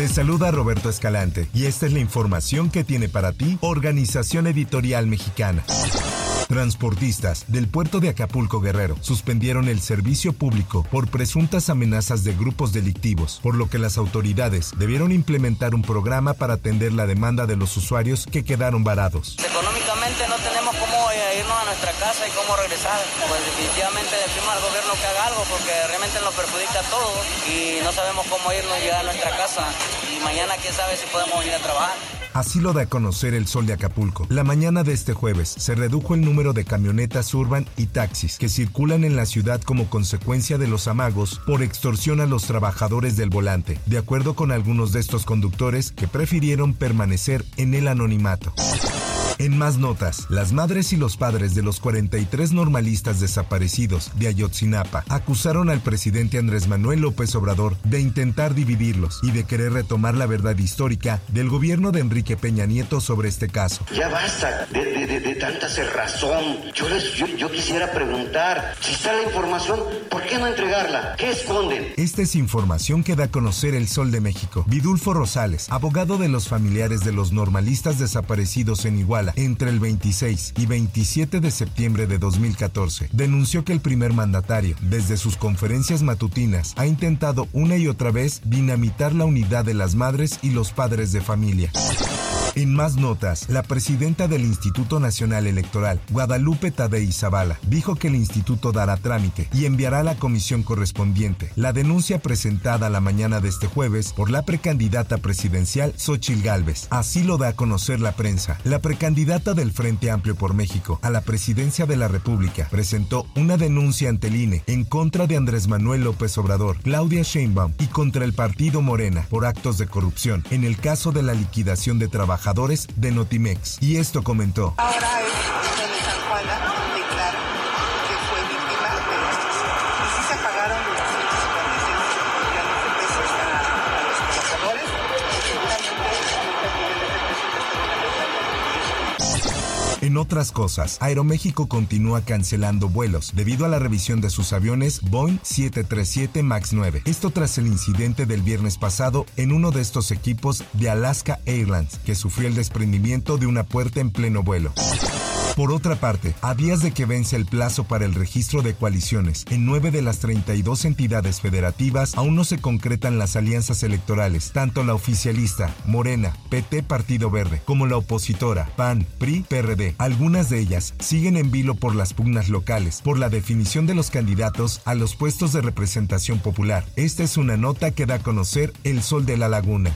Te saluda Roberto Escalante y esta es la información que tiene para ti Organización Editorial Mexicana. Transportistas del puerto de Acapulco Guerrero suspendieron el servicio público por presuntas amenazas de grupos delictivos, por lo que las autoridades debieron implementar un programa para atender la demanda de los usuarios que quedaron varados. Económicamente no tenemos irnos a nuestra casa y cómo regresar. Pues definitivamente decimos al gobierno que haga algo porque realmente nos perjudica a todos y no sabemos cómo irnos y llegar a nuestra casa. Y mañana quién sabe si podemos venir a trabajar. Así lo da a conocer el Sol de Acapulco. La mañana de este jueves se redujo el número de camionetas urban y taxis que circulan en la ciudad como consecuencia de los amagos por extorsión a los trabajadores del volante, de acuerdo con algunos de estos conductores que prefirieron permanecer en el anonimato. En más notas, las madres y los padres de los 43 normalistas desaparecidos de Ayotzinapa acusaron al presidente Andrés Manuel López Obrador de intentar dividirlos y de querer retomar la verdad histórica del gobierno de Enrique Peña Nieto sobre este caso. Ya basta de, de, de, tanta cerrazón. Yo, les, yo, yo quisiera preguntar, si está la información, ¿por qué no entregarla? ¿Qué esconden? Esta es información que da a conocer el Sol de México. Vidulfo Rosales, abogado de los familiares de los normalistas desaparecidos en Iguala, entre el 26 y 27 de septiembre de 2014, denunció que el primer mandatario, desde sus conferencias matutinas, ha intentado una y otra vez dinamitar la unidad de las madres y los padres de familia. En más notas, la presidenta del Instituto Nacional Electoral, Guadalupe Tadei Zavala, dijo que el instituto dará trámite y enviará la comisión correspondiente la denuncia presentada la mañana de este jueves por la precandidata presidencial Xochil Gálvez. Así lo da a conocer la prensa. La precandidata del Frente Amplio por México a la presidencia de la República presentó una denuncia ante el INE en contra de Andrés Manuel López Obrador, Claudia Sheinbaum y contra el partido Morena por actos de corrupción en el caso de la liquidación de de Notimex. Y esto comentó. Ahora es En otras cosas, Aeroméxico continúa cancelando vuelos debido a la revisión de sus aviones Boeing 737 MAX 9. Esto tras el incidente del viernes pasado en uno de estos equipos de Alaska Airlines, que sufrió el desprendimiento de una puerta en pleno vuelo. Por otra parte, a días de que vence el plazo para el registro de coaliciones, en nueve de las 32 entidades federativas aún no se concretan las alianzas electorales, tanto la oficialista, Morena, PT Partido Verde, como la opositora, PAN, PRI, PRD. Algunas de ellas siguen en vilo por las pugnas locales, por la definición de los candidatos a los puestos de representación popular. Esta es una nota que da a conocer El Sol de la Laguna.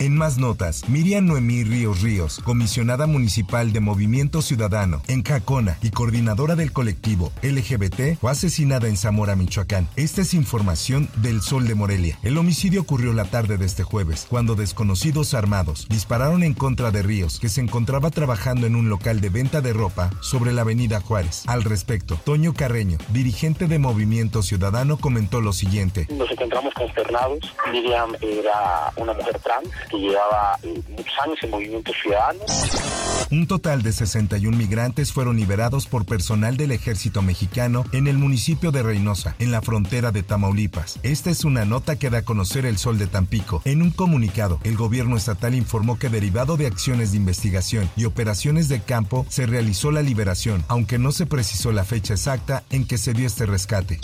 En más notas, Miriam Noemí Ríos Ríos, comisionada municipal de Movimiento Ciudadano en Cacona y coordinadora del colectivo LGBT, fue asesinada en Zamora, Michoacán. Esta es información del Sol de Morelia. El homicidio ocurrió la tarde de este jueves, cuando desconocidos armados dispararon en contra de Ríos, que se encontraba trabajando en un local de venta de ropa sobre la avenida Juárez. Al respecto, Toño Carreño, dirigente de Movimiento Ciudadano, comentó lo siguiente. Nos encontramos consternados. Miriam era una mujer trans que llevaba eh, muchos años en Movimiento Ciudadano. Un total de 61 migrantes fueron liberados por personal del ejército mexicano en el municipio de Reynosa, en la frontera de Tamaulipas. Esta es una nota que da a conocer el Sol de Tampico. En un comunicado, el gobierno estatal informó que derivado de acciones de investigación y operaciones de campo se realizó la liberación, aunque no se precisó la fecha exacta en que se dio este rescate.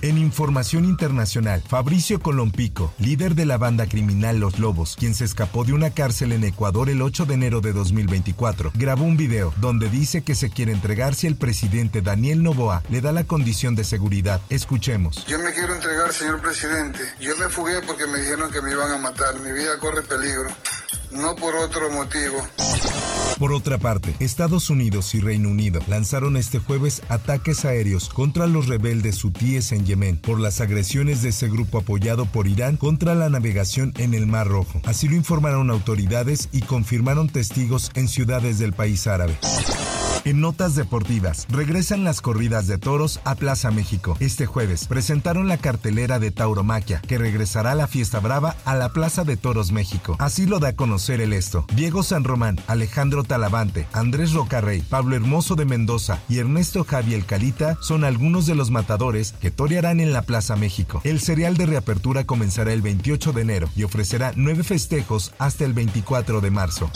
En información internacional, Fabricio Colompico, líder de la banda criminal Los Lobos, quien se escapó de una cárcel en Ecuador el 8 de enero de 2024, grabó un video donde dice que se quiere entregar si el presidente Daniel Novoa le da la condición de seguridad. Escuchemos. Yo me quiero entregar, señor presidente. Yo me fugué porque me dijeron que me iban a matar. Mi vida corre peligro, no por otro motivo. Por otra parte, Estados Unidos y Reino Unido lanzaron este jueves ataques aéreos contra los rebeldes hutíes en Yemen por las agresiones de ese grupo apoyado por Irán contra la navegación en el Mar Rojo. Así lo informaron autoridades y confirmaron testigos en ciudades del país árabe. En notas deportivas, regresan las corridas de toros a Plaza México. Este jueves presentaron la cartelera de Tauromaquia, que regresará a la fiesta brava a la Plaza de Toros México. Así lo da a conocer el esto. Diego San Román, Alejandro Talavante, Andrés Rocarrey, Pablo Hermoso de Mendoza y Ernesto Javier Calita son algunos de los matadores que torearán en la Plaza México. El serial de reapertura comenzará el 28 de enero y ofrecerá nueve festejos hasta el 24 de marzo.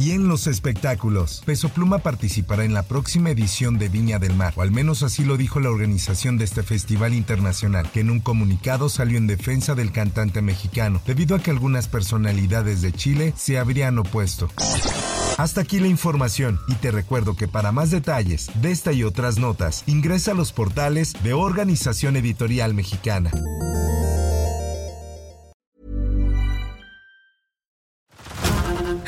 Y en los espectáculos, Peso Pluma participará en la próxima edición de Viña del Mar, o al menos así lo dijo la organización de este festival internacional, que en un comunicado salió en defensa del cantante mexicano, debido a que algunas personalidades de Chile se habrían opuesto. Hasta aquí la información y te recuerdo que para más detalles de esta y otras notas, ingresa a los portales de Organización Editorial Mexicana.